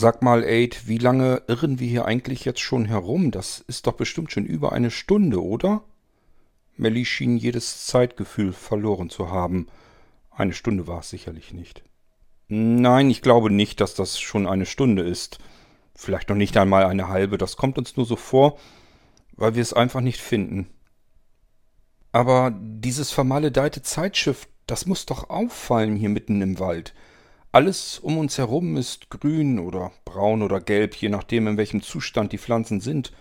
Sag mal, Aid, wie lange irren wir hier eigentlich jetzt schon herum? Das ist doch bestimmt schon über eine Stunde, oder? Melly schien jedes Zeitgefühl verloren zu haben. Eine Stunde war es sicherlich nicht. Nein, ich glaube nicht, dass das schon eine Stunde ist. Vielleicht noch nicht einmal eine halbe. Das kommt uns nur so vor, weil wir es einfach nicht finden. Aber dieses vermaledeite Zeitschiff, das muss doch auffallen hier mitten im Wald. Alles um uns herum ist grün oder braun oder gelb, je nachdem, in welchem Zustand die Pflanzen sind.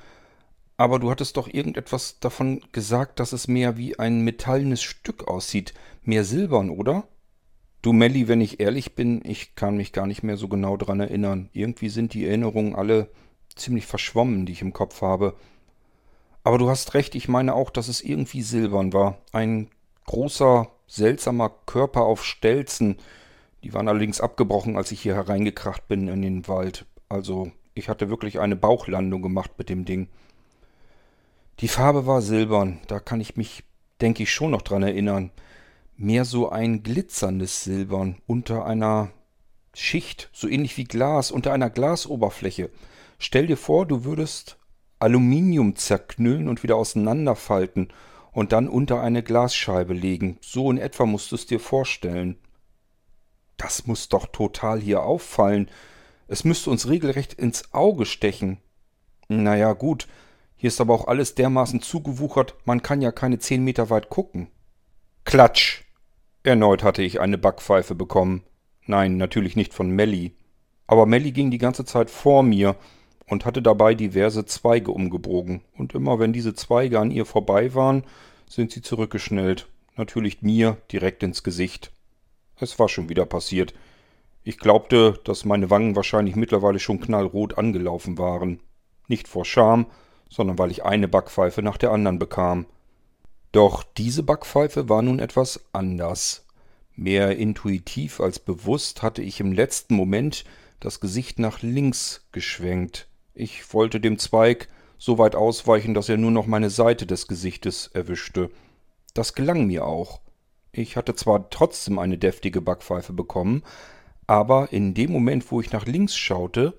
Aber du hattest doch irgendetwas davon gesagt, dass es mehr wie ein metallenes Stück aussieht, mehr silbern, oder? Du Melli, wenn ich ehrlich bin, ich kann mich gar nicht mehr so genau dran erinnern. Irgendwie sind die Erinnerungen alle ziemlich verschwommen, die ich im Kopf habe. Aber du hast recht, ich meine auch, dass es irgendwie silbern war. Ein großer, seltsamer Körper auf Stelzen, die waren allerdings abgebrochen, als ich hier hereingekracht bin in den Wald. Also ich hatte wirklich eine Bauchlandung gemacht mit dem Ding. Die Farbe war silbern, da kann ich mich, denke ich, schon noch dran erinnern. Mehr so ein glitzerndes Silbern unter einer Schicht, so ähnlich wie Glas, unter einer Glasoberfläche. Stell dir vor, du würdest Aluminium zerknüllen und wieder auseinanderfalten und dann unter eine Glasscheibe legen. So in etwa musst du es dir vorstellen. Das muss doch total hier auffallen. Es müsste uns regelrecht ins Auge stechen. Naja, gut. Hier ist aber auch alles dermaßen zugewuchert, man kann ja keine zehn Meter weit gucken. Klatsch! Erneut hatte ich eine Backpfeife bekommen. Nein, natürlich nicht von Melli. Aber Melli ging die ganze Zeit vor mir und hatte dabei diverse Zweige umgebogen. Und immer wenn diese Zweige an ihr vorbei waren, sind sie zurückgeschnellt. Natürlich mir direkt ins Gesicht. Es war schon wieder passiert. Ich glaubte, dass meine Wangen wahrscheinlich mittlerweile schon knallrot angelaufen waren. Nicht vor Scham, sondern weil ich eine Backpfeife nach der anderen bekam. Doch diese Backpfeife war nun etwas anders. Mehr intuitiv als bewusst hatte ich im letzten Moment das Gesicht nach links geschwenkt. Ich wollte dem Zweig so weit ausweichen, dass er nur noch meine Seite des Gesichtes erwischte. Das gelang mir auch. Ich hatte zwar trotzdem eine deftige Backpfeife bekommen, aber in dem Moment, wo ich nach links schaute,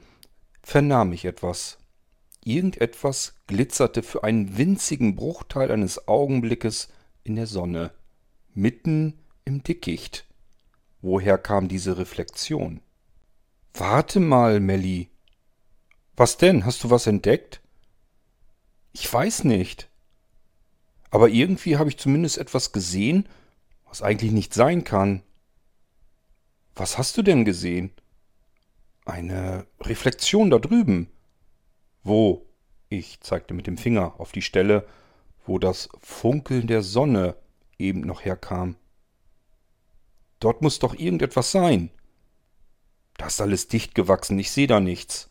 vernahm ich etwas. Irgendetwas glitzerte für einen winzigen Bruchteil eines Augenblickes in der Sonne, mitten im Dickicht. Woher kam diese Reflexion? Warte mal, Melli. Was denn? Hast du was entdeckt? Ich weiß nicht. Aber irgendwie habe ich zumindest etwas gesehen, was eigentlich nicht sein kann. Was hast du denn gesehen? Eine Reflexion da drüben. Wo? Ich zeigte mit dem Finger auf die Stelle, wo das Funkeln der Sonne eben noch herkam. Dort muss doch irgendetwas sein. Das ist alles dicht gewachsen, ich sehe da nichts.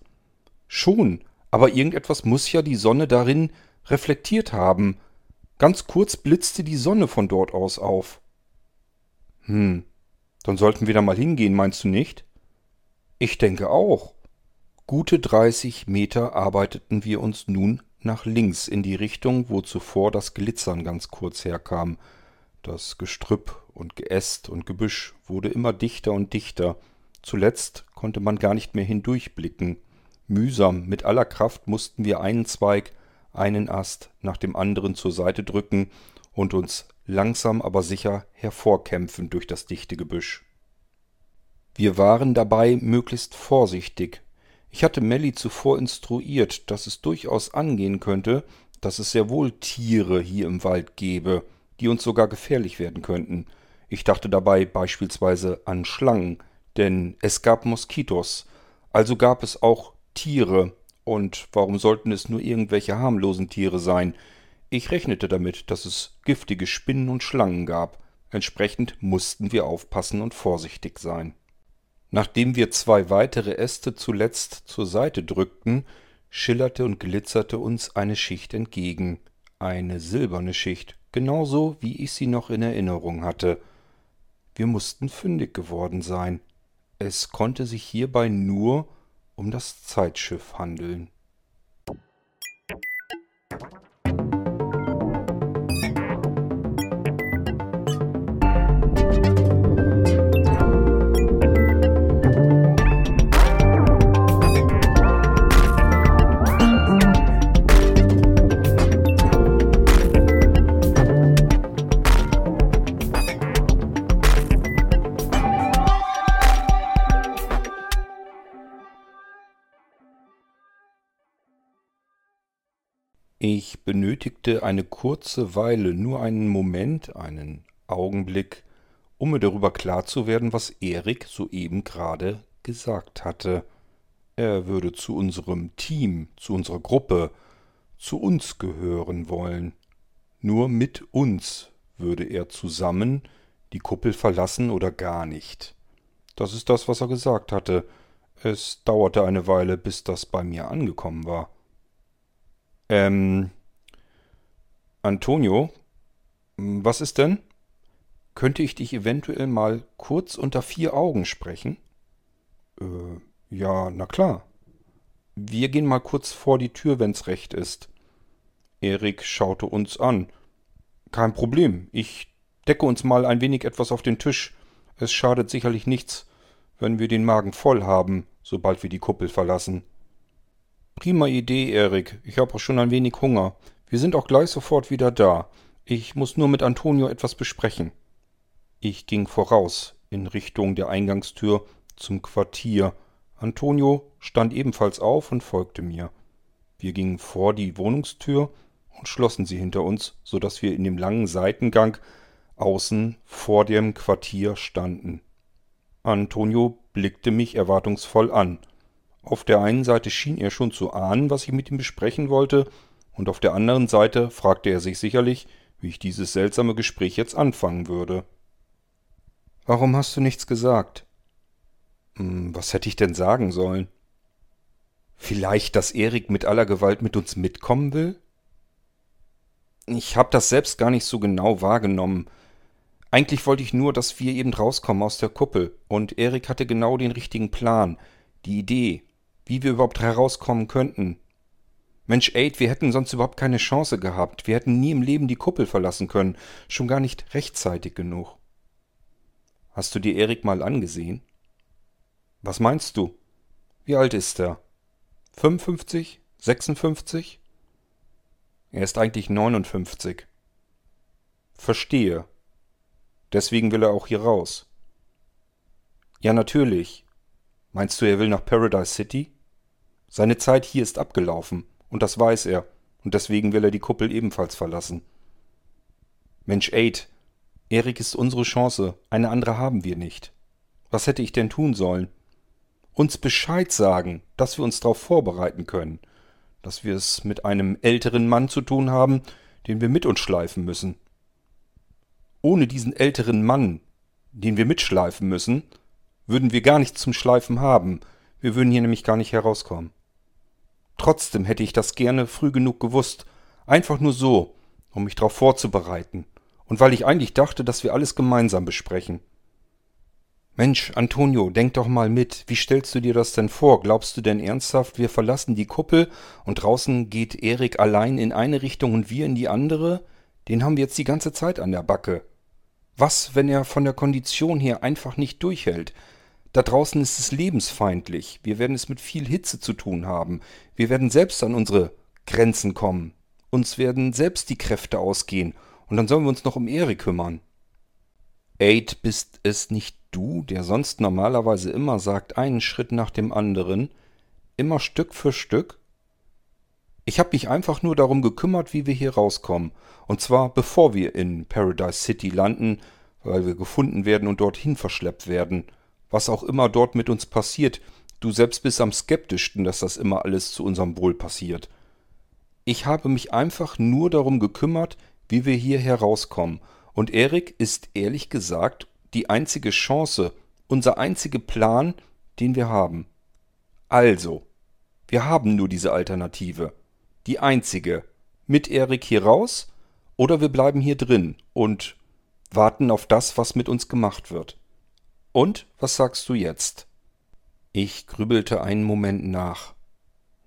Schon, aber irgendetwas muss ja die Sonne darin reflektiert haben. Ganz kurz blitzte die Sonne von dort aus auf. Hm, dann sollten wir da mal hingehen, meinst du nicht? Ich denke auch. Gute 30 Meter arbeiteten wir uns nun nach links in die Richtung, wo zuvor das Glitzern ganz kurz herkam. Das Gestrüpp und Geäst und Gebüsch wurde immer dichter und dichter. Zuletzt konnte man gar nicht mehr hindurchblicken. Mühsam, mit aller Kraft mussten wir einen Zweig, einen Ast nach dem anderen zur Seite drücken und uns langsam aber sicher hervorkämpfen durch das dichte Gebüsch. Wir waren dabei möglichst vorsichtig. Ich hatte Melly zuvor instruiert, dass es durchaus angehen könnte, dass es sehr wohl Tiere hier im Wald gäbe, die uns sogar gefährlich werden könnten. Ich dachte dabei beispielsweise an Schlangen, denn es gab Moskitos, also gab es auch Tiere, und warum sollten es nur irgendwelche harmlosen Tiere sein, ich rechnete damit, dass es giftige Spinnen und Schlangen gab. Entsprechend mussten wir aufpassen und vorsichtig sein. Nachdem wir zwei weitere Äste zuletzt zur Seite drückten, schillerte und glitzerte uns eine Schicht entgegen. Eine silberne Schicht, genauso wie ich sie noch in Erinnerung hatte. Wir mussten fündig geworden sein. Es konnte sich hierbei nur um das Zeitschiff handeln. Ich benötigte eine kurze Weile, nur einen Moment, einen Augenblick, um mir darüber klar zu werden, was Erik soeben gerade gesagt hatte. Er würde zu unserem Team, zu unserer Gruppe, zu uns gehören wollen. Nur mit uns würde er zusammen die Kuppel verlassen oder gar nicht. Das ist das, was er gesagt hatte. Es dauerte eine Weile, bis das bei mir angekommen war. Ähm. Antonio, was ist denn? Könnte ich dich eventuell mal kurz unter vier Augen sprechen? Äh, ja, na klar. Wir gehen mal kurz vor die Tür, wenn's recht ist. Erik schaute uns an. Kein Problem. Ich decke uns mal ein wenig etwas auf den Tisch. Es schadet sicherlich nichts, wenn wir den Magen voll haben, sobald wir die Kuppel verlassen. Prima Idee, Erik. Ich habe auch schon ein wenig Hunger. Wir sind auch gleich sofort wieder da. Ich muss nur mit Antonio etwas besprechen. Ich ging voraus in Richtung der Eingangstür zum Quartier. Antonio stand ebenfalls auf und folgte mir. Wir gingen vor die Wohnungstür und schlossen sie hinter uns, so dass wir in dem langen Seitengang außen vor dem Quartier standen. Antonio blickte mich erwartungsvoll an. Auf der einen Seite schien er schon zu ahnen, was ich mit ihm besprechen wollte, und auf der anderen Seite fragte er sich sicherlich, wie ich dieses seltsame Gespräch jetzt anfangen würde. Warum hast du nichts gesagt? Hm, was hätte ich denn sagen sollen? Vielleicht, dass Erik mit aller Gewalt mit uns mitkommen will? Ich hab das selbst gar nicht so genau wahrgenommen. Eigentlich wollte ich nur, dass wir eben rauskommen aus der Kuppel, und Erik hatte genau den richtigen Plan, die Idee, wie wir überhaupt herauskommen könnten. Mensch, Aid, wir hätten sonst überhaupt keine Chance gehabt. Wir hätten nie im Leben die Kuppel verlassen können, schon gar nicht rechtzeitig genug. Hast du dir Erik mal angesehen? Was meinst du? Wie alt ist er? 55? 56? Er ist eigentlich 59. Verstehe. Deswegen will er auch hier raus. Ja, natürlich. Meinst du, er will nach Paradise City? Seine Zeit hier ist abgelaufen, und das weiß er, und deswegen will er die Kuppel ebenfalls verlassen. Mensch, Aid, Erik ist unsere Chance, eine andere haben wir nicht. Was hätte ich denn tun sollen? Uns Bescheid sagen, dass wir uns darauf vorbereiten können, dass wir es mit einem älteren Mann zu tun haben, den wir mit uns schleifen müssen. Ohne diesen älteren Mann, den wir mitschleifen müssen, würden wir gar nichts zum Schleifen haben, wir würden hier nämlich gar nicht herauskommen. Trotzdem hätte ich das gerne früh genug gewusst, einfach nur so, um mich darauf vorzubereiten, und weil ich eigentlich dachte, dass wir alles gemeinsam besprechen. Mensch, Antonio, denk doch mal mit, wie stellst du dir das denn vor? Glaubst du denn ernsthaft, wir verlassen die Kuppel und draußen geht Erik allein in eine Richtung und wir in die andere? Den haben wir jetzt die ganze Zeit an der Backe. Was, wenn er von der Kondition her einfach nicht durchhält? Da draußen ist es lebensfeindlich. Wir werden es mit viel Hitze zu tun haben. Wir werden selbst an unsere Grenzen kommen. Uns werden selbst die Kräfte ausgehen. Und dann sollen wir uns noch um Erik kümmern. Aid, bist es nicht du, der sonst normalerweise immer sagt, einen Schritt nach dem anderen, immer Stück für Stück? Ich habe mich einfach nur darum gekümmert, wie wir hier rauskommen. Und zwar bevor wir in Paradise City landen, weil wir gefunden werden und dorthin verschleppt werden was auch immer dort mit uns passiert, du selbst bist am skeptischsten, dass das immer alles zu unserem Wohl passiert. Ich habe mich einfach nur darum gekümmert, wie wir hier herauskommen. Und Erik ist ehrlich gesagt die einzige Chance, unser einziger Plan, den wir haben. Also, wir haben nur diese Alternative. Die einzige. Mit Erik hier raus oder wir bleiben hier drin und warten auf das, was mit uns gemacht wird. Und was sagst du jetzt? Ich grübelte einen Moment nach.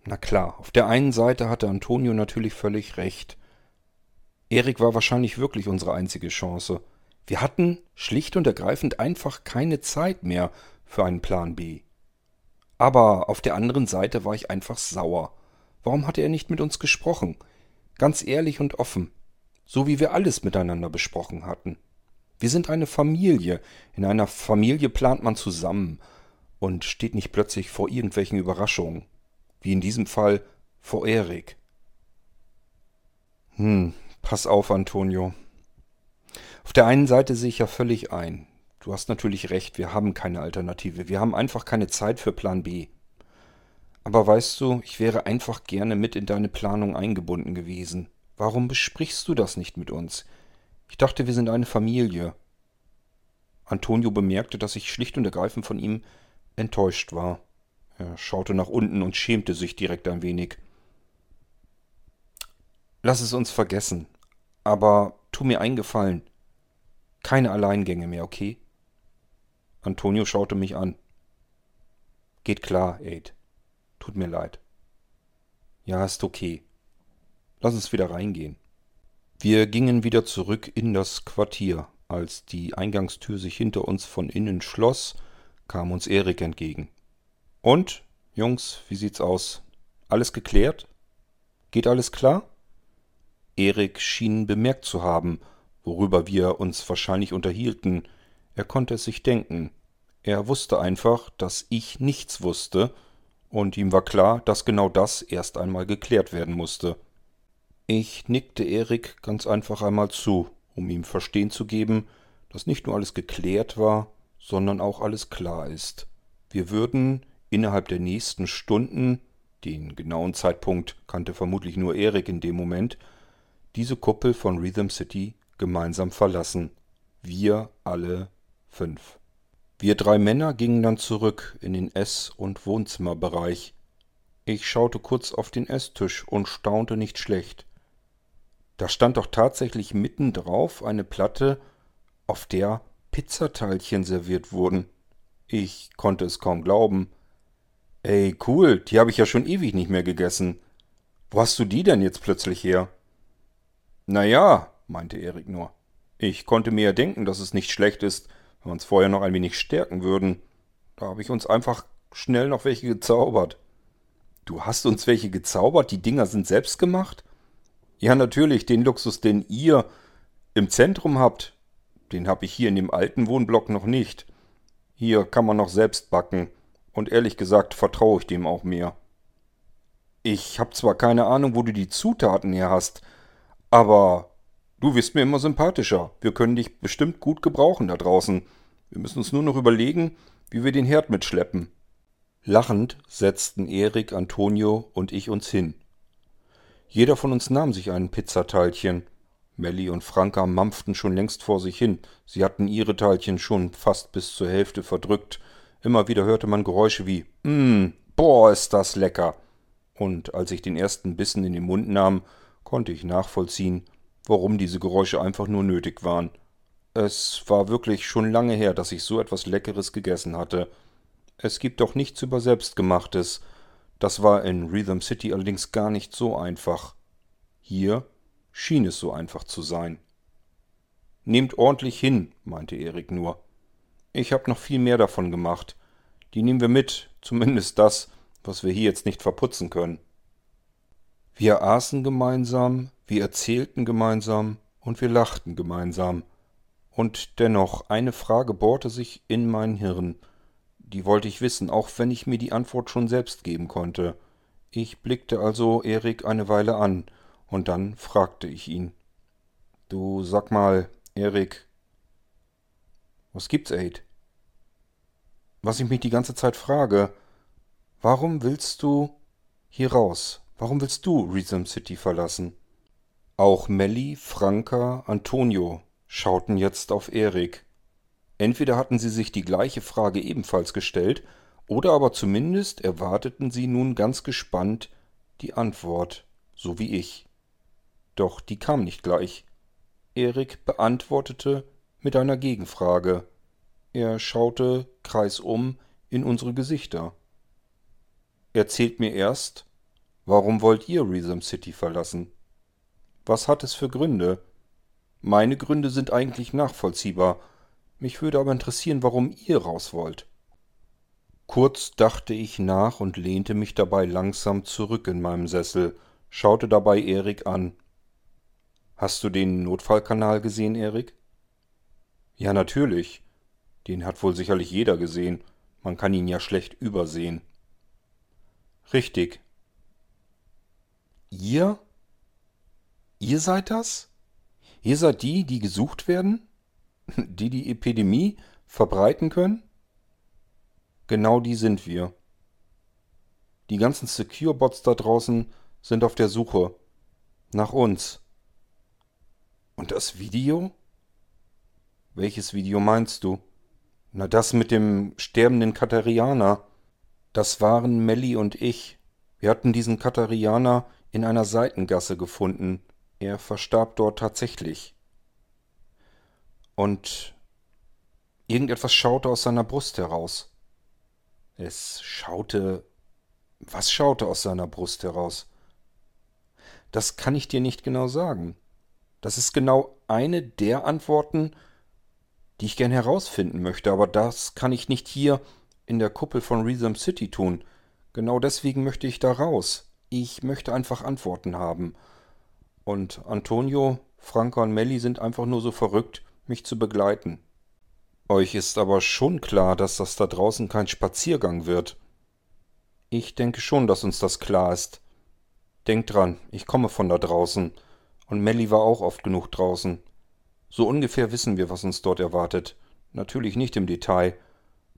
Na klar, auf der einen Seite hatte Antonio natürlich völlig recht. Erik war wahrscheinlich wirklich unsere einzige Chance. Wir hatten schlicht und ergreifend einfach keine Zeit mehr für einen Plan B. Aber auf der anderen Seite war ich einfach sauer. Warum hatte er nicht mit uns gesprochen? Ganz ehrlich und offen. So wie wir alles miteinander besprochen hatten. Wir sind eine Familie. In einer Familie plant man zusammen und steht nicht plötzlich vor irgendwelchen Überraschungen. Wie in diesem Fall vor Erik. Hm, pass auf, Antonio. Auf der einen Seite sehe ich ja völlig ein. Du hast natürlich recht, wir haben keine Alternative. Wir haben einfach keine Zeit für Plan B. Aber weißt du, ich wäre einfach gerne mit in deine Planung eingebunden gewesen. Warum besprichst du das nicht mit uns? Ich dachte, wir sind eine Familie. Antonio bemerkte, dass ich schlicht und ergreifend von ihm enttäuscht war. Er schaute nach unten und schämte sich direkt ein wenig. Lass es uns vergessen. Aber tu mir einen Gefallen. Keine Alleingänge mehr, okay? Antonio schaute mich an. Geht klar, Aid. Tut mir leid. Ja, ist okay. Lass uns wieder reingehen. Wir gingen wieder zurück in das Quartier. Als die Eingangstür sich hinter uns von innen schloss, kam uns Erik entgegen. Und, Jungs, wie sieht's aus? Alles geklärt? Geht alles klar? Erik schien bemerkt zu haben, worüber wir uns wahrscheinlich unterhielten. Er konnte es sich denken. Er wusste einfach, dass ich nichts wusste, und ihm war klar, dass genau das erst einmal geklärt werden musste. Ich nickte Erik ganz einfach einmal zu, um ihm verstehen zu geben, dass nicht nur alles geklärt war, sondern auch alles klar ist. Wir würden innerhalb der nächsten Stunden, den genauen Zeitpunkt kannte vermutlich nur Erik in dem Moment, diese Kuppel von Rhythm City gemeinsam verlassen. Wir alle fünf. Wir drei Männer gingen dann zurück in den Ess- und Wohnzimmerbereich. Ich schaute kurz auf den Esstisch und staunte nicht schlecht. Da stand doch tatsächlich mitten drauf eine Platte, auf der Pizzateilchen serviert wurden. Ich konnte es kaum glauben. Ey, cool, die habe ich ja schon ewig nicht mehr gegessen. Wo hast du die denn jetzt plötzlich her? Na ja, meinte Erik nur. Ich konnte mir ja denken, dass es nicht schlecht ist, wenn wir uns vorher noch ein wenig stärken würden. Da habe ich uns einfach schnell noch welche gezaubert. Du hast uns welche gezaubert? Die Dinger sind selbst gemacht? Ja, natürlich, den Luxus, den ihr im Zentrum habt, den habe ich hier in dem alten Wohnblock noch nicht. Hier kann man noch selbst backen. Und ehrlich gesagt vertraue ich dem auch mehr. Ich habe zwar keine Ahnung, wo du die Zutaten her hast, aber du wirst mir immer sympathischer. Wir können dich bestimmt gut gebrauchen da draußen. Wir müssen uns nur noch überlegen, wie wir den Herd mitschleppen. Lachend setzten Erik, Antonio und ich uns hin. Jeder von uns nahm sich ein Pizzateilchen. Melly und Franka mampften schon längst vor sich hin. Sie hatten ihre Teilchen schon fast bis zur Hälfte verdrückt. Immer wieder hörte man Geräusche wie Mmm, boah, ist das lecker. Und als ich den ersten Bissen in den Mund nahm, konnte ich nachvollziehen, warum diese Geräusche einfach nur nötig waren. Es war wirklich schon lange her, dass ich so etwas Leckeres gegessen hatte. Es gibt doch nichts über Selbstgemachtes, das war in Rhythm City allerdings gar nicht so einfach. Hier schien es so einfach zu sein. Nehmt ordentlich hin, meinte Erik nur. Ich hab noch viel mehr davon gemacht. Die nehmen wir mit, zumindest das, was wir hier jetzt nicht verputzen können. Wir aßen gemeinsam, wir erzählten gemeinsam und wir lachten gemeinsam. Und dennoch eine Frage bohrte sich in mein Hirn, die wollte ich wissen, auch wenn ich mir die Antwort schon selbst geben konnte. Ich blickte also Erik eine Weile an, und dann fragte ich ihn. Du sag mal, Erik, was gibt's, Aid? Was ich mich die ganze Zeit frage, warum willst du hier raus? Warum willst du Rhythm City verlassen? Auch Melly, Franka, Antonio schauten jetzt auf Erik. Entweder hatten sie sich die gleiche Frage ebenfalls gestellt, oder aber zumindest erwarteten sie nun ganz gespannt die Antwort, so wie ich. Doch die kam nicht gleich. Erik beantwortete mit einer Gegenfrage. Er schaute kreisum in unsere Gesichter. Erzählt mir erst, warum wollt ihr Rhythm City verlassen? Was hat es für Gründe? Meine Gründe sind eigentlich nachvollziehbar, mich würde aber interessieren, warum ihr raus wollt. Kurz dachte ich nach und lehnte mich dabei langsam zurück in meinem Sessel, schaute dabei Erik an. Hast du den Notfallkanal gesehen, Erik? Ja, natürlich. Den hat wohl sicherlich jeder gesehen. Man kann ihn ja schlecht übersehen. Richtig. Ihr? Ihr seid das? Ihr seid die, die gesucht werden? Die die Epidemie verbreiten können? Genau die sind wir. Die ganzen Secure-Bots da draußen sind auf der Suche. Nach uns. Und das Video? Welches Video meinst du? Na, das mit dem sterbenden Katerianer. Das waren Melli und ich. Wir hatten diesen Katerianer in einer Seitengasse gefunden. Er verstarb dort tatsächlich. Und irgendetwas schaute aus seiner Brust heraus. Es schaute. Was schaute aus seiner Brust heraus? Das kann ich dir nicht genau sagen. Das ist genau eine der Antworten, die ich gern herausfinden möchte, aber das kann ich nicht hier in der Kuppel von Rhythm City tun. Genau deswegen möchte ich da raus. Ich möchte einfach Antworten haben. Und Antonio, Franka und Melli sind einfach nur so verrückt, mich zu begleiten. Euch ist aber schon klar, dass das da draußen kein Spaziergang wird. Ich denke schon, dass uns das klar ist. Denkt dran, ich komme von da draußen. Und Melly war auch oft genug draußen. So ungefähr wissen wir, was uns dort erwartet. Natürlich nicht im Detail.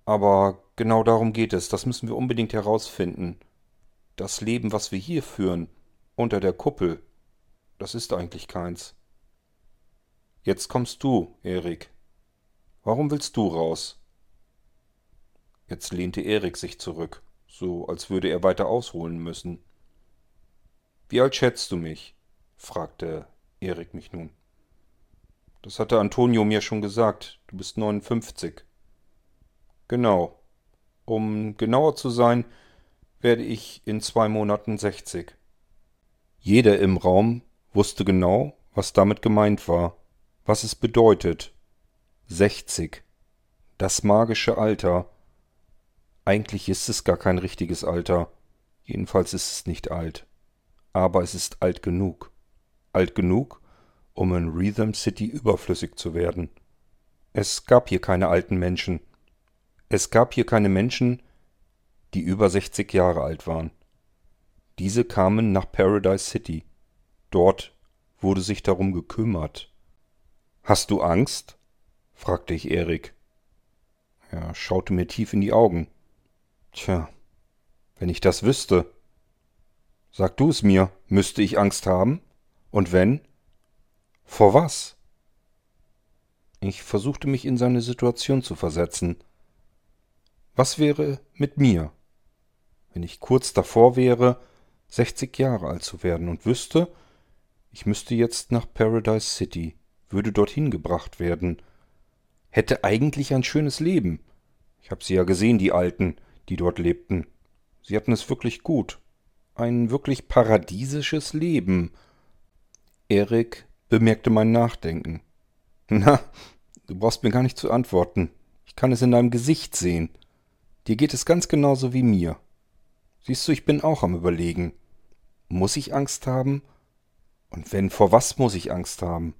Aber genau darum geht es. Das müssen wir unbedingt herausfinden. Das Leben, was wir hier führen, unter der Kuppel, das ist eigentlich keins. Jetzt kommst du, Erik. Warum willst du raus? Jetzt lehnte Erik sich zurück, so als würde er weiter ausholen müssen. Wie alt schätzt du mich? fragte Erik mich nun. Das hatte Antonio mir schon gesagt. Du bist 59. Genau. Um genauer zu sein, werde ich in zwei Monaten 60. Jeder im Raum wusste genau, was damit gemeint war, was es bedeutet. 60. Das magische Alter. Eigentlich ist es gar kein richtiges Alter. Jedenfalls ist es nicht alt. Aber es ist alt genug alt genug, um in Rhythm City überflüssig zu werden. Es gab hier keine alten Menschen. Es gab hier keine Menschen, die über 60 Jahre alt waren. Diese kamen nach Paradise City. Dort wurde sich darum gekümmert. Hast du Angst? fragte ich Erik. Er schaute mir tief in die Augen. Tja, wenn ich das wüsste. Sag du es mir, müsste ich Angst haben? Und wenn? Vor was? Ich versuchte mich in seine Situation zu versetzen. Was wäre mit mir, wenn ich kurz davor wäre, sechzig Jahre alt zu werden und wüsste, ich müsste jetzt nach Paradise City, würde dorthin gebracht werden, hätte eigentlich ein schönes Leben. Ich habe sie ja gesehen, die Alten, die dort lebten. Sie hatten es wirklich gut. Ein wirklich paradiesisches Leben, Erik bemerkte mein Nachdenken. Na, du brauchst mir gar nicht zu antworten. Ich kann es in deinem Gesicht sehen. Dir geht es ganz genauso wie mir. Siehst du, ich bin auch am Überlegen. Muss ich Angst haben? Und wenn, vor was muss ich Angst haben?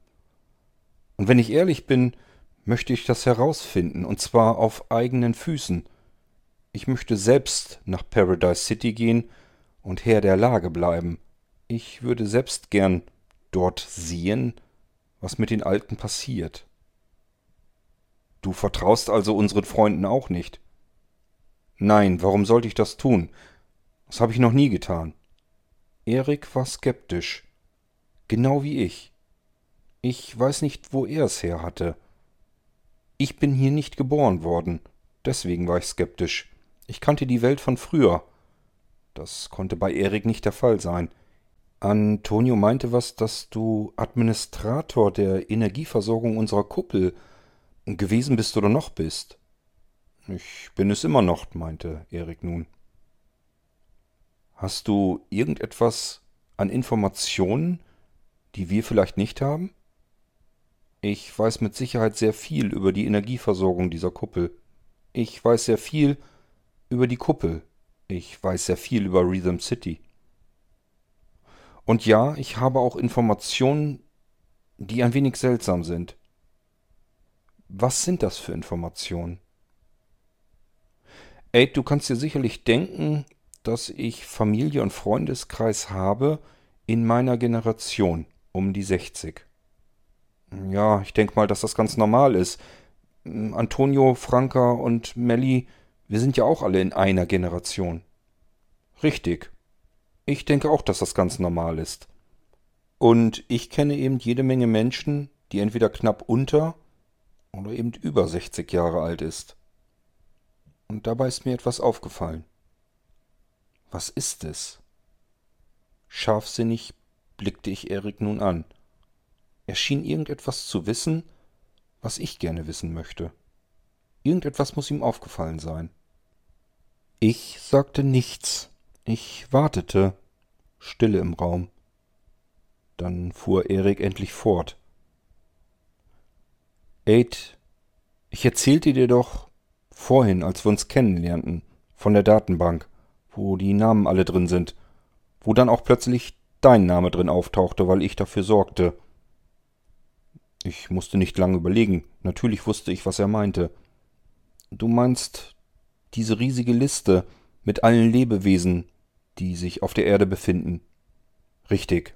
Und wenn ich ehrlich bin, möchte ich das herausfinden, und zwar auf eigenen Füßen. Ich möchte selbst nach Paradise City gehen und Herr der Lage bleiben. Ich würde selbst gern dort sehen, was mit den Alten passiert. Du vertraust also unseren Freunden auch nicht? Nein, warum sollte ich das tun? Das habe ich noch nie getan. Erik war skeptisch. Genau wie ich. Ich weiß nicht, wo er es her hatte. Ich bin hier nicht geboren worden. Deswegen war ich skeptisch. Ich kannte die Welt von früher. Das konnte bei Erik nicht der Fall sein. Antonio meinte was, dass du Administrator der Energieversorgung unserer Kuppel gewesen bist oder noch bist. Ich bin es immer noch, meinte Erik nun. Hast du irgendetwas an Informationen, die wir vielleicht nicht haben? Ich weiß mit Sicherheit sehr viel über die Energieversorgung dieser Kuppel. Ich weiß sehr viel über die Kuppel. Ich weiß sehr viel über Rhythm City. Und ja, ich habe auch Informationen, die ein wenig seltsam sind. Was sind das für Informationen? Ey, du kannst dir sicherlich denken, dass ich Familie und Freundeskreis habe in meiner Generation. Um die 60. Ja, ich denke mal, dass das ganz normal ist. Antonio, Franka und Melly, wir sind ja auch alle in einer Generation. Richtig. Ich denke auch, dass das ganz normal ist. Und ich kenne eben jede Menge Menschen, die entweder knapp unter oder eben über 60 Jahre alt ist. Und dabei ist mir etwas aufgefallen. Was ist es? Scharfsinnig blickte ich Erik nun an. Er schien irgendetwas zu wissen, was ich gerne wissen möchte. Irgendetwas muss ihm aufgefallen sein. Ich sagte nichts. Ich wartete. Stille im Raum. Dann fuhr Erik endlich fort. Aid, ich erzählte dir doch vorhin, als wir uns kennenlernten, von der Datenbank, wo die Namen alle drin sind, wo dann auch plötzlich dein Name drin auftauchte, weil ich dafür sorgte. Ich musste nicht lange überlegen. Natürlich wusste ich, was er meinte. Du meinst diese riesige Liste mit allen Lebewesen, die sich auf der Erde befinden. Richtig.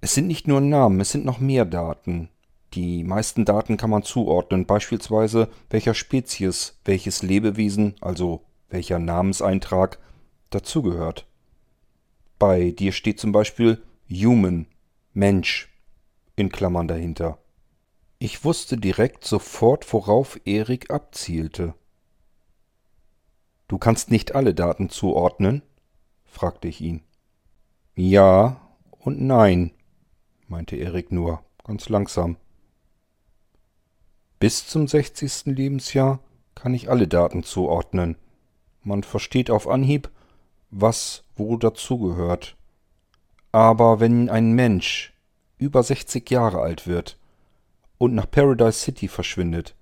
Es sind nicht nur Namen, es sind noch mehr Daten. Die meisten Daten kann man zuordnen, beispielsweise welcher Spezies welches Lebewesen, also welcher Namenseintrag, dazugehört. Bei dir steht zum Beispiel Human, Mensch in Klammern dahinter. Ich wusste direkt sofort, worauf Erik abzielte. Du kannst nicht alle Daten zuordnen? fragte ich ihn. Ja und nein, meinte Erik nur, ganz langsam. Bis zum sechzigsten Lebensjahr kann ich alle Daten zuordnen. Man versteht auf Anhieb, was wo dazugehört. Aber wenn ein Mensch über 60 Jahre alt wird und nach Paradise City verschwindet,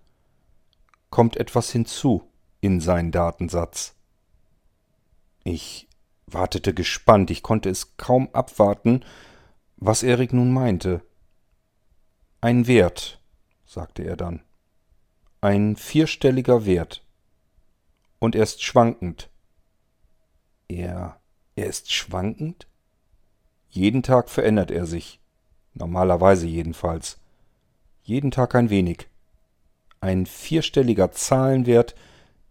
kommt etwas hinzu in seinen Datensatz. Ich wartete gespannt, ich konnte es kaum abwarten, was Erik nun meinte. Ein Wert, sagte er dann. Ein vierstelliger Wert. Und er ist schwankend. Er. er ist schwankend? Jeden Tag verändert er sich. Normalerweise jedenfalls. Jeden Tag ein wenig. Ein vierstelliger Zahlenwert,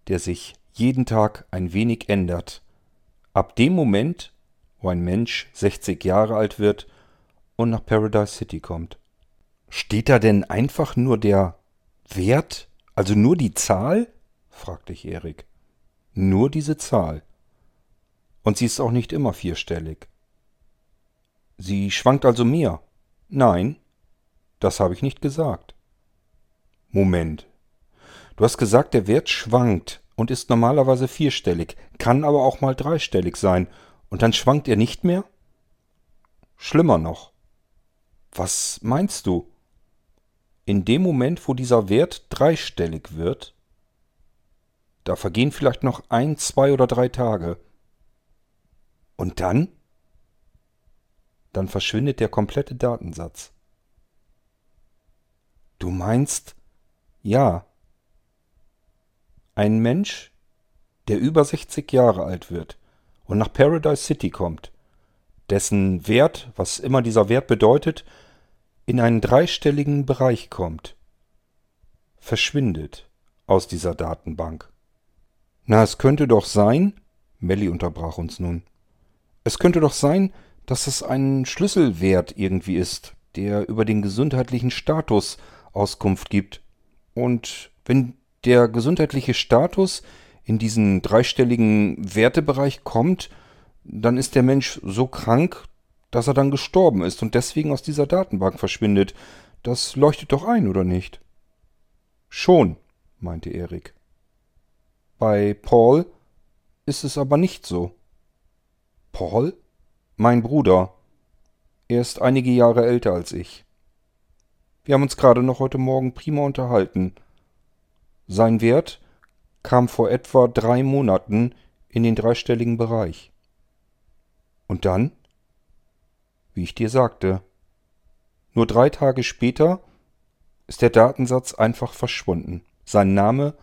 der sich jeden Tag ein wenig ändert. Ab dem Moment, wo ein Mensch 60 Jahre alt wird und nach Paradise City kommt. Steht da denn einfach nur der Wert, also nur die Zahl? fragte ich Erik. Nur diese Zahl. Und sie ist auch nicht immer vierstellig. Sie schwankt also mehr. Nein, das habe ich nicht gesagt. Moment. Du hast gesagt, der Wert schwankt und ist normalerweise vierstellig, kann aber auch mal dreistellig sein, und dann schwankt er nicht mehr? Schlimmer noch. Was meinst du? In dem Moment, wo dieser Wert dreistellig wird, da vergehen vielleicht noch ein, zwei oder drei Tage. Und dann? Dann verschwindet der komplette Datensatz. Du meinst, ja, ein Mensch, der über 60 Jahre alt wird und nach Paradise City kommt, dessen Wert, was immer dieser Wert bedeutet, in einen dreistelligen Bereich kommt, verschwindet aus dieser Datenbank. Na, es könnte doch sein, Melly unterbrach uns nun, es könnte doch sein, dass es ein Schlüsselwert irgendwie ist, der über den gesundheitlichen Status Auskunft gibt. Und wenn der gesundheitliche Status in diesen dreistelligen Wertebereich kommt, dann ist der Mensch so krank, dass er dann gestorben ist und deswegen aus dieser Datenbank verschwindet. Das leuchtet doch ein, oder nicht? Schon, meinte Erik. Bei Paul ist es aber nicht so. Paul? Mein Bruder. Er ist einige Jahre älter als ich. Wir haben uns gerade noch heute Morgen prima unterhalten. Sein Wert kam vor etwa drei Monaten in den dreistelligen Bereich. Und dann? Wie ich dir sagte. Nur drei Tage später ist der Datensatz einfach verschwunden. Sein Name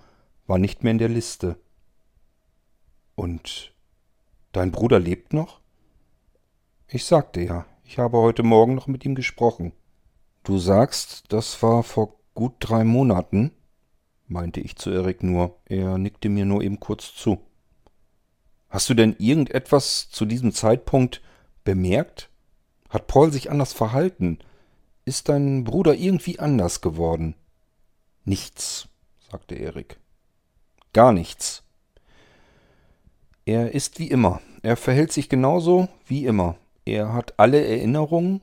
war nicht mehr in der Liste. Und dein Bruder lebt noch? Ich sagte ja, Ich habe heute Morgen noch mit ihm gesprochen. Du sagst, das war vor gut drei Monaten? meinte ich zu Erik nur. Er nickte mir nur eben kurz zu. Hast du denn irgendetwas zu diesem Zeitpunkt bemerkt? Hat Paul sich anders verhalten? Ist dein Bruder irgendwie anders geworden? Nichts, sagte Erik. Gar nichts. Er ist wie immer. Er verhält sich genauso wie immer. Er hat alle Erinnerungen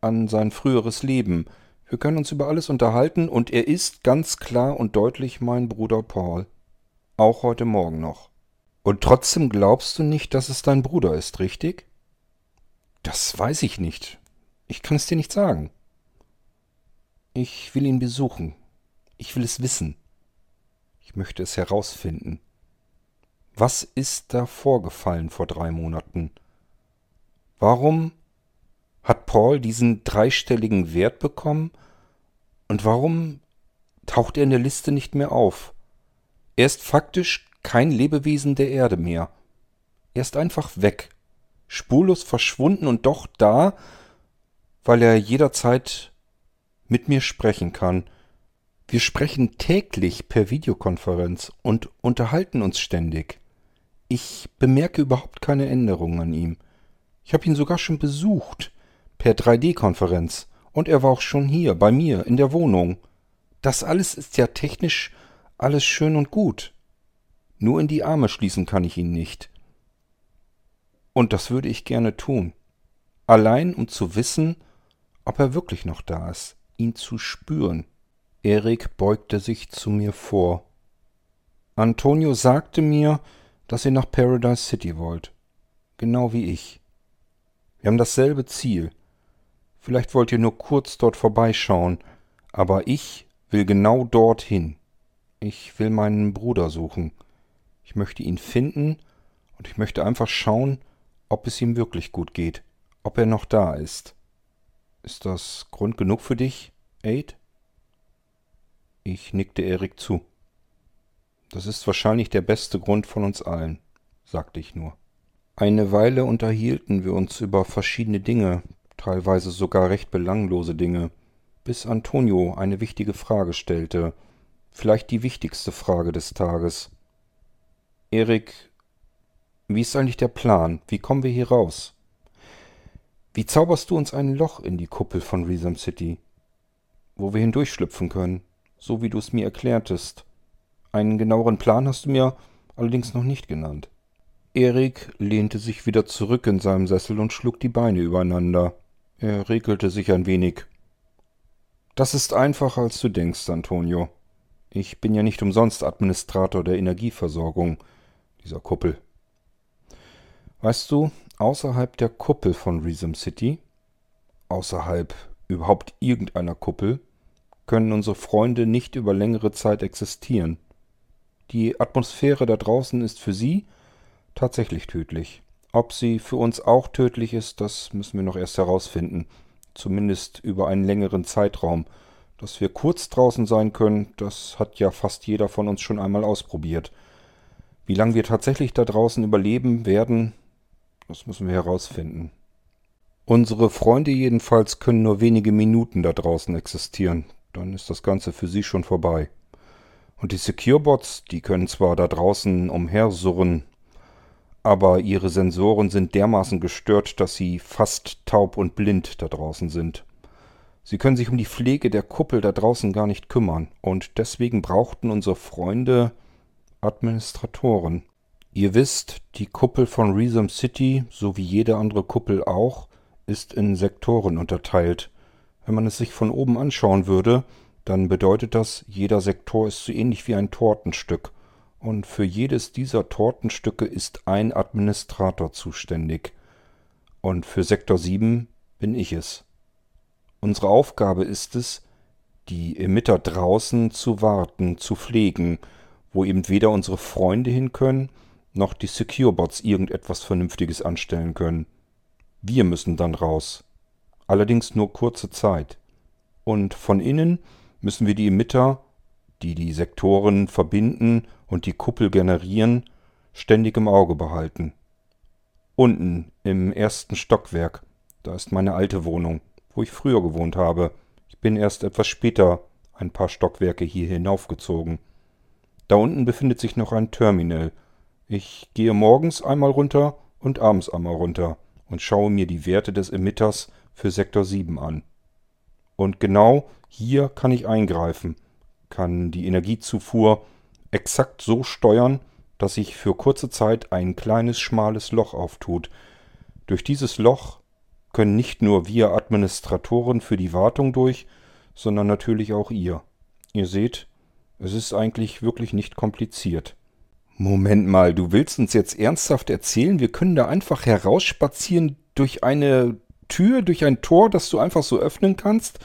an sein früheres Leben. Wir können uns über alles unterhalten und er ist ganz klar und deutlich mein Bruder Paul. Auch heute Morgen noch. Und trotzdem glaubst du nicht, dass es dein Bruder ist, richtig? Das weiß ich nicht. Ich kann es dir nicht sagen. Ich will ihn besuchen. Ich will es wissen. Ich möchte es herausfinden. Was ist da vorgefallen vor drei Monaten? Warum hat Paul diesen dreistelligen Wert bekommen und warum taucht er in der Liste nicht mehr auf? Er ist faktisch kein Lebewesen der Erde mehr. Er ist einfach weg, spurlos verschwunden und doch da, weil er jederzeit mit mir sprechen kann. Wir sprechen täglich per Videokonferenz und unterhalten uns ständig. Ich bemerke überhaupt keine Änderungen an ihm. Ich habe ihn sogar schon besucht, per 3D-Konferenz, und er war auch schon hier, bei mir, in der Wohnung. Das alles ist ja technisch alles schön und gut. Nur in die Arme schließen kann ich ihn nicht. Und das würde ich gerne tun. Allein um zu wissen, ob er wirklich noch da ist, ihn zu spüren. Erik beugte sich zu mir vor. Antonio sagte mir, dass ihr nach Paradise City wollt. Genau wie ich. Wir haben dasselbe Ziel. Vielleicht wollt ihr nur kurz dort vorbeischauen, aber ich will genau dorthin. Ich will meinen Bruder suchen. Ich möchte ihn finden und ich möchte einfach schauen, ob es ihm wirklich gut geht, ob er noch da ist. Ist das Grund genug für dich, Aid? Ich nickte Erik zu. Das ist wahrscheinlich der beste Grund von uns allen, sagte ich nur. Eine Weile unterhielten wir uns über verschiedene Dinge, teilweise sogar recht belanglose Dinge, bis Antonio eine wichtige Frage stellte, vielleicht die wichtigste Frage des Tages. Erik, wie ist eigentlich der Plan? Wie kommen wir hier raus? Wie zauberst du uns ein Loch in die Kuppel von Resam City, wo wir hindurchschlüpfen können, so wie du es mir erklärtest? Einen genaueren Plan hast du mir allerdings noch nicht genannt. Erik lehnte sich wieder zurück in seinem Sessel und schlug die Beine übereinander. Er regelte sich ein wenig. Das ist einfacher, als du denkst, Antonio. Ich bin ja nicht umsonst Administrator der Energieversorgung dieser Kuppel. Weißt du, außerhalb der Kuppel von Resum City, außerhalb überhaupt irgendeiner Kuppel, können unsere Freunde nicht über längere Zeit existieren. Die Atmosphäre da draußen ist für sie tatsächlich tödlich. Ob sie für uns auch tödlich ist, das müssen wir noch erst herausfinden. Zumindest über einen längeren Zeitraum. Dass wir kurz draußen sein können, das hat ja fast jeder von uns schon einmal ausprobiert. Wie lange wir tatsächlich da draußen überleben werden, das müssen wir herausfinden. Unsere Freunde jedenfalls können nur wenige Minuten da draußen existieren. Dann ist das Ganze für sie schon vorbei. Und die Securebots, die können zwar da draußen umhersurren, aber ihre Sensoren sind dermaßen gestört, dass sie fast taub und blind da draußen sind. Sie können sich um die Pflege der Kuppel da draußen gar nicht kümmern, und deswegen brauchten unsere Freunde Administratoren. Ihr wisst, die Kuppel von Resum City, so wie jede andere Kuppel auch, ist in Sektoren unterteilt. Wenn man es sich von oben anschauen würde, dann bedeutet das, jeder Sektor ist so ähnlich wie ein Tortenstück. Und für jedes dieser Tortenstücke ist ein Administrator zuständig. Und für Sektor 7 bin ich es. Unsere Aufgabe ist es, die Emitter draußen zu warten, zu pflegen, wo eben weder unsere Freunde hin können, noch die Securebots irgendetwas Vernünftiges anstellen können. Wir müssen dann raus. Allerdings nur kurze Zeit. Und von innen müssen wir die Emitter, die die Sektoren verbinden und die Kuppel generieren, ständig im Auge behalten. Unten im ersten Stockwerk Da ist meine alte Wohnung, wo ich früher gewohnt habe. Ich bin erst etwas später ein paar Stockwerke hier hinaufgezogen. Da unten befindet sich noch ein Terminal. Ich gehe morgens einmal runter und abends einmal runter und schaue mir die Werte des Emitters für Sektor 7 an. Und genau hier kann ich eingreifen, kann die Energiezufuhr exakt so steuern, dass sich für kurze Zeit ein kleines schmales Loch auftut. Durch dieses Loch können nicht nur wir Administratoren für die Wartung durch, sondern natürlich auch ihr. Ihr seht, es ist eigentlich wirklich nicht kompliziert. Moment mal, du willst uns jetzt ernsthaft erzählen, wir können da einfach herausspazieren durch eine Tür, durch ein Tor, das du einfach so öffnen kannst,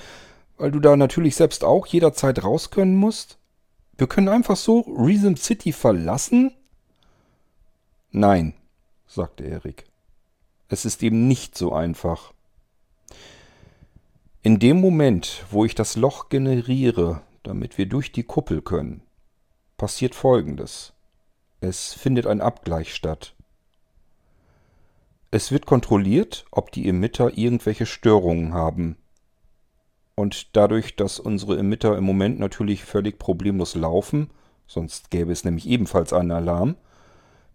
weil du da natürlich selbst auch jederzeit raus können musst? Wir können einfach so Reason City verlassen? Nein, sagte Erik. Es ist eben nicht so einfach. In dem Moment, wo ich das Loch generiere, damit wir durch die Kuppel können, passiert Folgendes. Es findet ein Abgleich statt. Es wird kontrolliert, ob die Emitter irgendwelche Störungen haben. Und dadurch, dass unsere Emitter im Moment natürlich völlig problemlos laufen, sonst gäbe es nämlich ebenfalls einen Alarm,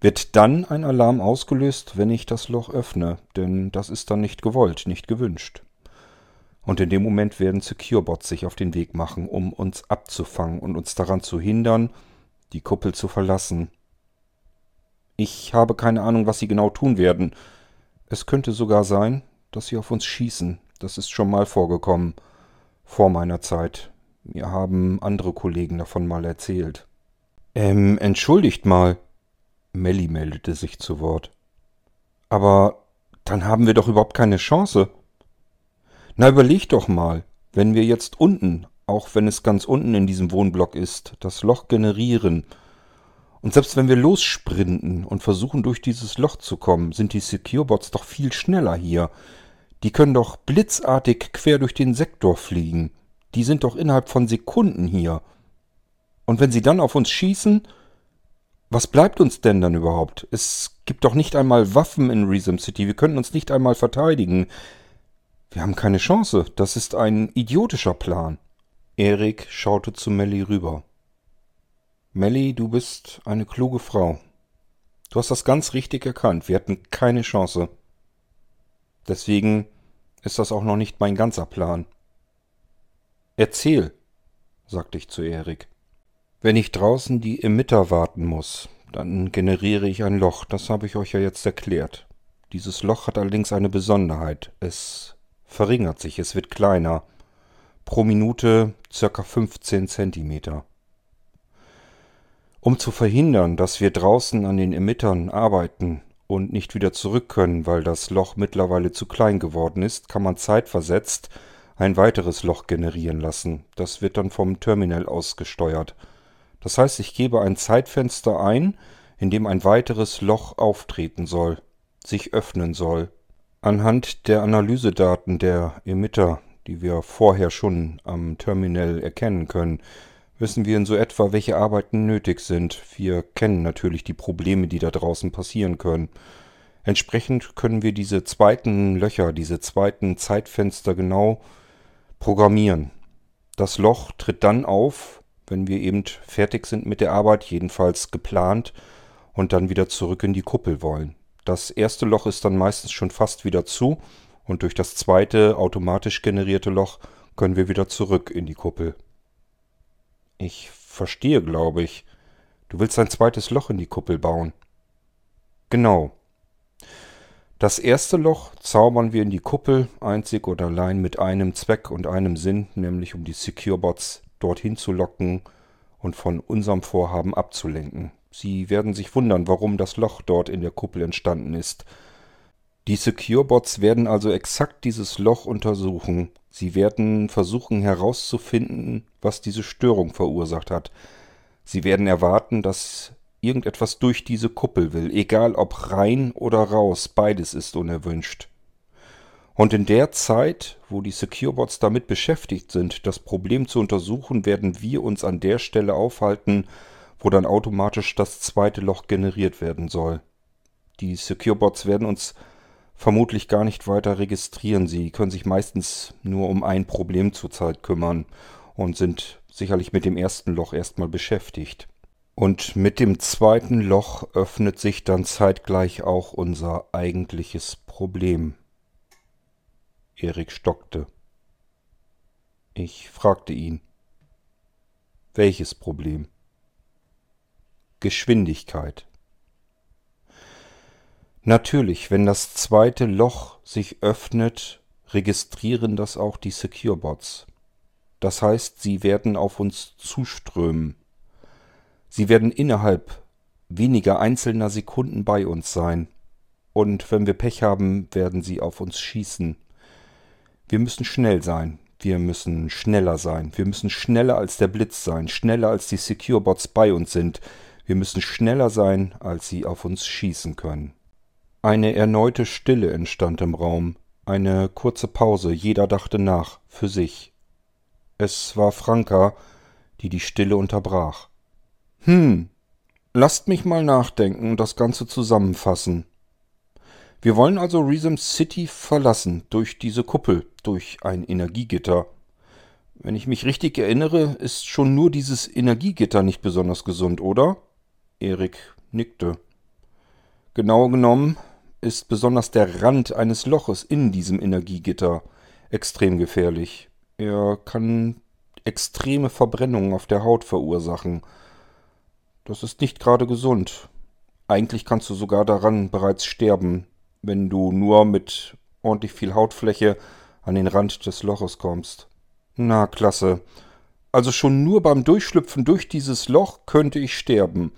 wird dann ein Alarm ausgelöst, wenn ich das Loch öffne, denn das ist dann nicht gewollt, nicht gewünscht. Und in dem Moment werden Securebots sich auf den Weg machen, um uns abzufangen und uns daran zu hindern, die Kuppel zu verlassen. Ich habe keine Ahnung, was sie genau tun werden. Es könnte sogar sein, dass sie auf uns schießen. Das ist schon mal vorgekommen. Vor meiner Zeit. Mir haben andere Kollegen davon mal erzählt. Ähm, entschuldigt mal. Melly meldete sich zu Wort. Aber dann haben wir doch überhaupt keine Chance. Na, überleg doch mal, wenn wir jetzt unten, auch wenn es ganz unten in diesem Wohnblock ist, das Loch generieren, und selbst wenn wir lossprinten und versuchen durch dieses Loch zu kommen, sind die Securebots doch viel schneller hier. Die können doch blitzartig quer durch den Sektor fliegen. Die sind doch innerhalb von Sekunden hier. Und wenn sie dann auf uns schießen, was bleibt uns denn dann überhaupt? Es gibt doch nicht einmal Waffen in Reason City. Wir können uns nicht einmal verteidigen. Wir haben keine Chance. Das ist ein idiotischer Plan. Erik schaute zu Melly rüber. Melly, du bist eine kluge Frau. Du hast das ganz richtig erkannt. Wir hatten keine Chance. Deswegen ist das auch noch nicht mein ganzer Plan. Erzähl, sagte ich zu Erik. Wenn ich draußen die Emitter warten muss, dann generiere ich ein Loch. Das habe ich euch ja jetzt erklärt. Dieses Loch hat allerdings eine Besonderheit. Es verringert sich, es wird kleiner. Pro Minute circa 15 Zentimeter. Um zu verhindern, dass wir draußen an den Emittern arbeiten und nicht wieder zurück können, weil das Loch mittlerweile zu klein geworden ist, kann man zeitversetzt ein weiteres Loch generieren lassen. Das wird dann vom Terminal aus gesteuert. Das heißt, ich gebe ein Zeitfenster ein, in dem ein weiteres Loch auftreten soll, sich öffnen soll. Anhand der Analysedaten der Emitter, die wir vorher schon am Terminal erkennen können, wissen wir in so etwa, welche Arbeiten nötig sind. Wir kennen natürlich die Probleme, die da draußen passieren können. Entsprechend können wir diese zweiten Löcher, diese zweiten Zeitfenster genau programmieren. Das Loch tritt dann auf, wenn wir eben fertig sind mit der Arbeit, jedenfalls geplant, und dann wieder zurück in die Kuppel wollen. Das erste Loch ist dann meistens schon fast wieder zu und durch das zweite automatisch generierte Loch können wir wieder zurück in die Kuppel. Ich verstehe, glaube ich. Du willst ein zweites Loch in die Kuppel bauen. Genau. Das erste Loch zaubern wir in die Kuppel, einzig oder allein mit einem Zweck und einem Sinn, nämlich um die Securebots dorthin zu locken und von unserem Vorhaben abzulenken. Sie werden sich wundern, warum das Loch dort in der Kuppel entstanden ist. Die Securebots werden also exakt dieses Loch untersuchen. Sie werden versuchen herauszufinden, was diese Störung verursacht hat. Sie werden erwarten, dass irgendetwas durch diese Kuppel will, egal ob rein oder raus, beides ist unerwünscht. Und in der Zeit, wo die Securebots damit beschäftigt sind, das Problem zu untersuchen, werden wir uns an der Stelle aufhalten, wo dann automatisch das zweite Loch generiert werden soll. Die Securebots werden uns vermutlich gar nicht weiter registrieren. Sie können sich meistens nur um ein Problem zurzeit kümmern und sind sicherlich mit dem ersten Loch erstmal beschäftigt. Und mit dem zweiten Loch öffnet sich dann zeitgleich auch unser eigentliches Problem. Erik stockte. Ich fragte ihn. Welches Problem? Geschwindigkeit. Natürlich, wenn das zweite Loch sich öffnet, registrieren das auch die Securebots. Das heißt, sie werden auf uns zuströmen. Sie werden innerhalb weniger einzelner Sekunden bei uns sein. Und wenn wir Pech haben, werden sie auf uns schießen. Wir müssen schnell sein. Wir müssen schneller sein. Wir müssen schneller als der Blitz sein. Schneller als die Securebots bei uns sind. Wir müssen schneller sein, als sie auf uns schießen können. Eine erneute Stille entstand im Raum, eine kurze Pause, jeder dachte nach, für sich. Es war Franka, die die Stille unterbrach. Hm, lasst mich mal nachdenken und das Ganze zusammenfassen. Wir wollen also Resum City verlassen, durch diese Kuppel, durch ein Energiegitter. Wenn ich mich richtig erinnere, ist schon nur dieses Energiegitter nicht besonders gesund, oder? Erik nickte. Genau genommen ist besonders der Rand eines Loches in diesem Energiegitter extrem gefährlich. Er kann extreme Verbrennungen auf der Haut verursachen. Das ist nicht gerade gesund. Eigentlich kannst du sogar daran bereits sterben, wenn du nur mit ordentlich viel Hautfläche an den Rand des Loches kommst. Na, klasse. Also schon nur beim Durchschlüpfen durch dieses Loch könnte ich sterben.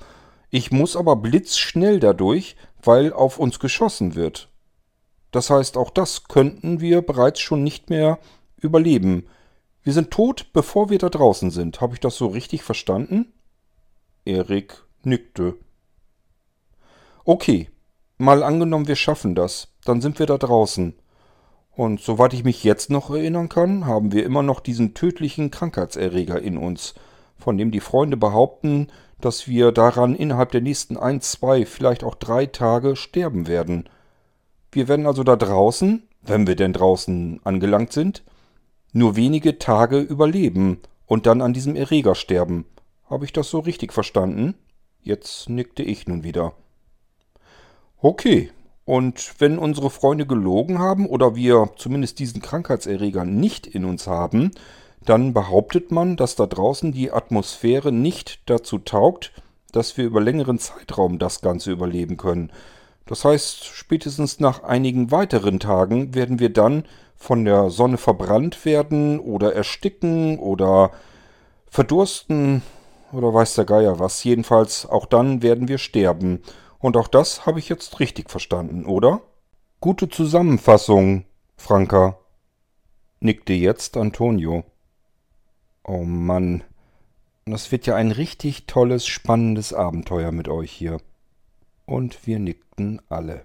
Ich muss aber blitzschnell dadurch, weil auf uns geschossen wird. Das heißt, auch das könnten wir bereits schon nicht mehr überleben. Wir sind tot, bevor wir da draußen sind. Habe ich das so richtig verstanden? Erik nickte. Okay, mal angenommen, wir schaffen das. Dann sind wir da draußen. Und soweit ich mich jetzt noch erinnern kann, haben wir immer noch diesen tödlichen Krankheitserreger in uns, von dem die Freunde behaupten, dass wir daran innerhalb der nächsten ein, zwei, vielleicht auch drei Tage sterben werden. Wir werden also da draußen, wenn wir denn draußen angelangt sind, nur wenige Tage überleben und dann an diesem Erreger sterben. Habe ich das so richtig verstanden? Jetzt nickte ich nun wieder. Okay, und wenn unsere Freunde gelogen haben oder wir zumindest diesen Krankheitserreger nicht in uns haben, dann behauptet man, dass da draußen die Atmosphäre nicht dazu taugt, dass wir über längeren Zeitraum das Ganze überleben können. Das heißt, spätestens nach einigen weiteren Tagen werden wir dann von der Sonne verbrannt werden oder ersticken oder verdursten oder weiß der Geier was. Jedenfalls auch dann werden wir sterben. Und auch das habe ich jetzt richtig verstanden, oder? Gute Zusammenfassung, Franka, nickte jetzt Antonio. Oh Mann. Das wird ja ein richtig tolles, spannendes Abenteuer mit euch hier. Und wir nickten alle.